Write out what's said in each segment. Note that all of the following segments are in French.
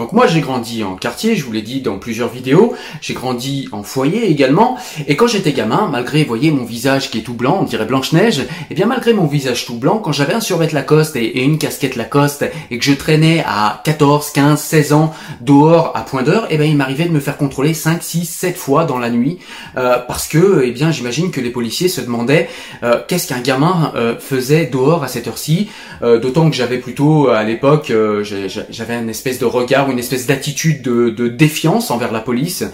Donc moi j'ai grandi en quartier, je vous l'ai dit dans plusieurs vidéos, j'ai grandi en foyer également, et quand j'étais gamin, malgré, voyez, mon visage qui est tout blanc, on dirait Blanche-Neige, et eh bien malgré mon visage tout blanc, quand j'avais un survêt Lacoste et, et, une casquette Lacoste, et que je traînais à 14, 15, 16 ans dehors à point d'heure, et eh bien il m'arrivait de me faire contrôler 5, 6, 7 fois dans la nuit, euh, parce que, eh bien j'imagine que les policiers se demandaient euh, qu'est-ce qu'un gamin euh, faisait dehors à cette heure-ci, d'autant que j'avais plutôt, à l'époque, j'avais une espèce de regard une espèce d'attitude de, défiance envers la police.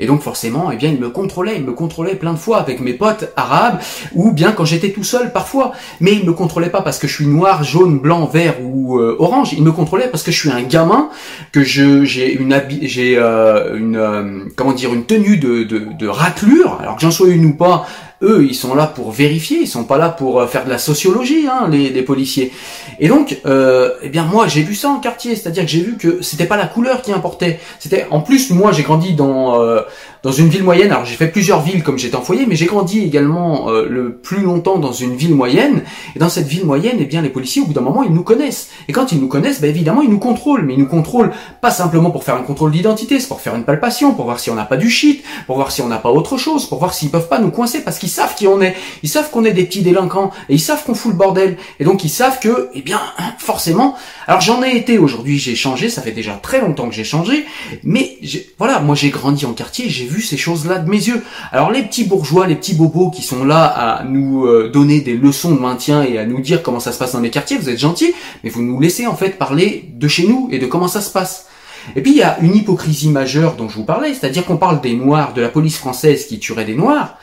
Et donc forcément, eh bien, il me contrôlait, il me contrôlait plein de fois avec mes potes arabes, ou bien quand j'étais tout seul parfois. Mais il me contrôlait pas parce que je suis noir, jaune, blanc, vert ou euh, orange. Il me contrôlait parce que je suis un gamin, que je j'ai une j'ai euh, une euh, comment dire une tenue de, de, de raclure. Alors que j'en sois une ou pas, eux, ils sont là pour vérifier, ils sont pas là pour euh, faire de la sociologie, hein, les, les policiers. Et donc, euh, eh bien moi, j'ai vu ça en quartier, c'est-à-dire que j'ai vu que c'était pas la couleur qui importait. C'était, en plus, moi, j'ai grandi dans euh, dans une ville moyenne. Alors j'ai fait plusieurs villes comme j'étais en foyer, mais j'ai grandi également euh, le plus longtemps dans une ville moyenne. Et dans cette ville moyenne, eh bien les policiers, au bout d'un moment, ils nous connaissent. Et quand ils nous connaissent, ben, évidemment, ils nous contrôlent. Mais ils nous contrôlent pas simplement pour faire un contrôle d'identité, c'est pour faire une palpation, pour voir si on n'a pas du shit, pour voir si on n'a pas autre chose, pour voir s'ils peuvent pas nous coincer parce qu'ils savent qui on est. Ils savent qu'on est des petits délinquants et ils savent qu'on fout le bordel. Et donc ils savent que, eh bien, forcément. Alors j'en ai été aujourd'hui, j'ai changé. Ça fait déjà très longtemps que j'ai changé, mais voilà, moi j'ai grandi en quartier, j'ai vu ces choses-là de mes yeux. Alors les petits bourgeois, les petits bobos qui sont là à nous euh, donner des leçons de maintien et à nous dire comment ça se passe dans les quartiers, vous êtes gentils, mais vous nous laissez en fait parler de chez nous et de comment ça se passe. Et puis il y a une hypocrisie majeure dont je vous parlais, c'est-à-dire qu'on parle des Noirs, de la police française qui tuerait des Noirs,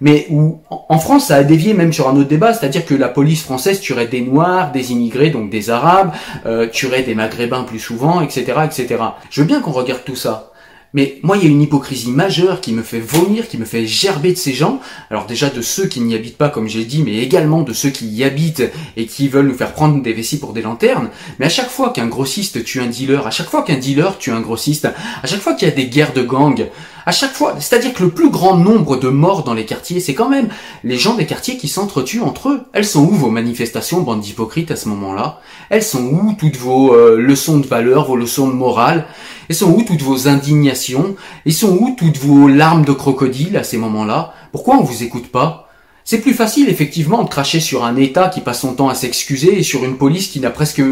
mais où en France ça a dévié même sur un autre débat, c'est-à-dire que la police française tuerait des Noirs, des immigrés, donc des Arabes, euh, tuerait des Maghrébins plus souvent, etc., etc. Je veux bien qu'on regarde tout ça, mais moi, il y a une hypocrisie majeure qui me fait vomir, qui me fait gerber de ces gens. Alors déjà de ceux qui n'y habitent pas, comme j'ai dit, mais également de ceux qui y habitent et qui veulent nous faire prendre des vessies pour des lanternes. Mais à chaque fois qu'un grossiste tue un dealer, à chaque fois qu'un dealer tue un grossiste, à chaque fois qu'il y a des guerres de gangs, à chaque fois, c'est-à-dire que le plus grand nombre de morts dans les quartiers, c'est quand même les gens des quartiers qui s'entretuent entre eux. Elles sont où vos manifestations, bande d'hypocrites, à ce moment-là? Elles sont où toutes vos euh, leçons de valeur, vos leçons de morale? Elles sont où toutes vos indignations? Elles sont où toutes vos larmes de crocodile à ces moments-là? Pourquoi on vous écoute pas? C'est plus facile effectivement de cracher sur un État qui passe son temps à s'excuser et sur une police qui n'a presque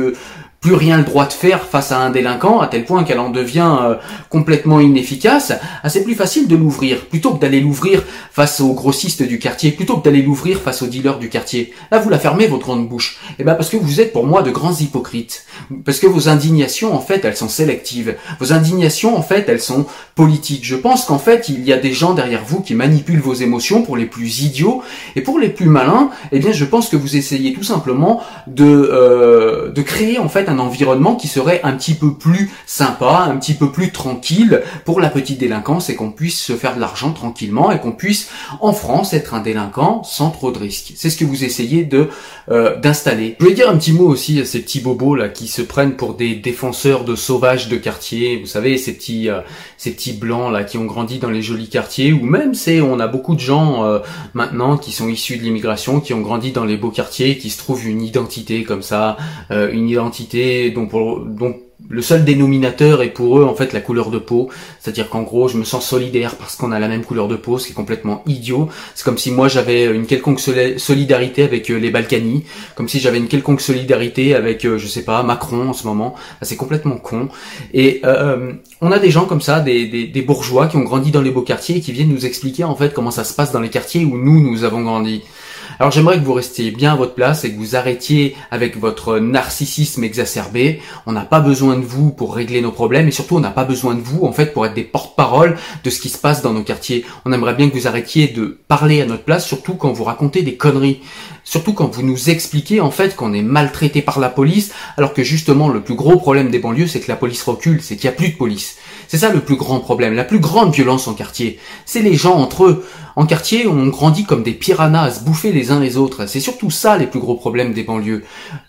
plus rien le droit de faire face à un délinquant, à tel point qu'elle en devient euh, complètement inefficace, ah, c'est plus facile de l'ouvrir, plutôt que d'aller l'ouvrir face aux grossistes du quartier, plutôt que d'aller l'ouvrir face aux dealers du quartier. Là, vous la fermez, votre grande bouche. Eh ben, parce que vous êtes pour moi de grands hypocrites. Parce que vos indignations, en fait, elles sont sélectives. Vos indignations, en fait, elles sont politiques. Je pense qu'en fait, il y a des gens derrière vous qui manipulent vos émotions pour les plus idiots, et pour les plus malins, eh bien, je pense que vous essayez tout simplement de, euh, de créer, en fait, un environnement qui serait un petit peu plus sympa, un petit peu plus tranquille pour la petite délinquance et qu'on puisse se faire de l'argent tranquillement et qu'on puisse en France être un délinquant sans trop de risques. C'est ce que vous essayez de euh, d'installer. Je voulais dire un petit mot aussi à ces petits bobos là qui se prennent pour des défenseurs de sauvages de quartier. Vous savez ces petits euh, ces petits blancs là qui ont grandi dans les jolis quartiers ou même c'est on a beaucoup de gens euh, maintenant qui sont issus de l'immigration qui ont grandi dans les beaux quartiers qui se trouvent une identité comme ça, une identité donc le seul dénominateur est pour eux en fait la couleur de peau, c'est-à-dire qu'en gros je me sens solidaire parce qu'on a la même couleur de peau, ce qui est complètement idiot. C'est comme si moi j'avais une quelconque solidarité avec euh, les Balkany, comme si j'avais une quelconque solidarité avec euh, je sais pas Macron en ce moment. C'est complètement con. Et euh, on a des gens comme ça, des, des bourgeois qui ont grandi dans les beaux quartiers et qui viennent nous expliquer en fait comment ça se passe dans les quartiers où nous nous avons grandi. Alors j'aimerais que vous restiez bien à votre place et que vous arrêtiez avec votre narcissisme exacerbé. On n'a pas besoin de vous pour régler nos problèmes et surtout on n'a pas besoin de vous en fait pour être des porte-parole de ce qui se passe dans nos quartiers. On aimerait bien que vous arrêtiez de parler à notre place, surtout quand vous racontez des conneries. Surtout quand vous nous expliquez en fait qu'on est maltraité par la police, alors que justement le plus gros problème des banlieues c'est que la police recule, c'est qu'il n'y a plus de police. C'est ça le plus grand problème, la plus grande violence en quartier. C'est les gens entre eux. En quartier, on grandit comme des piranhas à se bouffer les uns les autres. C'est surtout ça les plus gros problèmes des banlieues.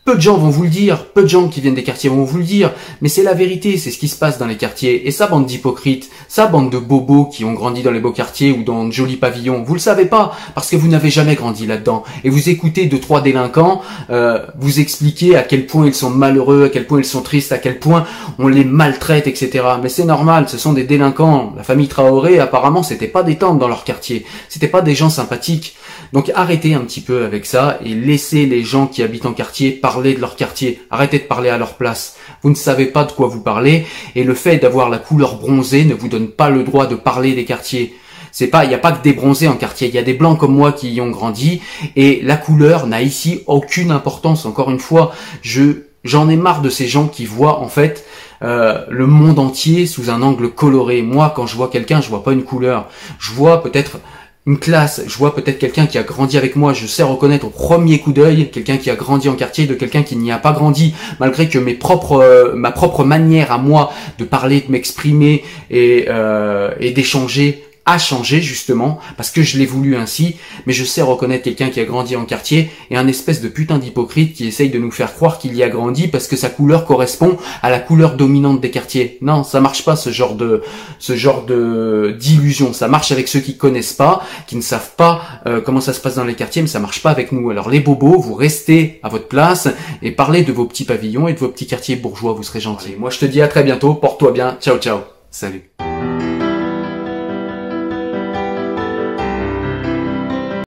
Peu de gens vont vous le dire, peu de gens qui viennent des quartiers vont vous le dire, mais c'est la vérité, c'est ce qui se passe dans les quartiers. Et ça, bande d'hypocrites, ça, bande de bobos qui ont grandi dans les beaux quartiers ou dans de jolis pavillons, vous le savez pas, parce que vous n'avez jamais grandi là-dedans. Et vous écoutez deux trois délinquants euh, vous expliquer à quel point ils sont malheureux, à quel point ils sont tristes, à quel point on les maltraite, etc. Mais c'est normal, ce sont des délinquants. La famille Traoré, apparemment, c'était pas des tentes dans leur quartier, c'était pas des gens sympathiques. Donc arrêtez un petit peu avec ça et laissez les gens qui habitent en quartier parler de leur quartier. Arrêtez de parler à leur place. Vous ne savez pas de quoi vous parlez et le fait d'avoir la couleur bronzée ne vous donne pas le droit de parler des quartiers. C'est pas, il n'y a pas que des bronzés en quartier. Il y a des blancs comme moi qui y ont grandi et la couleur n'a ici aucune importance. Encore une fois, je j'en ai marre de ces gens qui voient en fait euh, le monde entier sous un angle coloré. Moi, quand je vois quelqu'un, je vois pas une couleur. Je vois peut-être une classe, je vois peut-être quelqu'un qui a grandi avec moi, je sais reconnaître au premier coup d'œil quelqu'un qui a grandi en quartier de quelqu'un qui n'y a pas grandi, malgré que mes propres, euh, ma propre manière à moi de parler, de m'exprimer et, euh, et d'échanger a changé justement parce que je l'ai voulu ainsi, mais je sais reconnaître quelqu'un qui a grandi en quartier et un espèce de putain d'hypocrite qui essaye de nous faire croire qu'il y a grandi parce que sa couleur correspond à la couleur dominante des quartiers. Non, ça marche pas ce genre de ce genre de d'illusion. Ça marche avec ceux qui connaissent pas, qui ne savent pas euh, comment ça se passe dans les quartiers, mais ça marche pas avec nous. Alors les bobos, vous restez à votre place et parlez de vos petits pavillons et de vos petits quartiers bourgeois, vous serez gentils. Moi je te dis à très bientôt, porte-toi bien, ciao ciao, salut.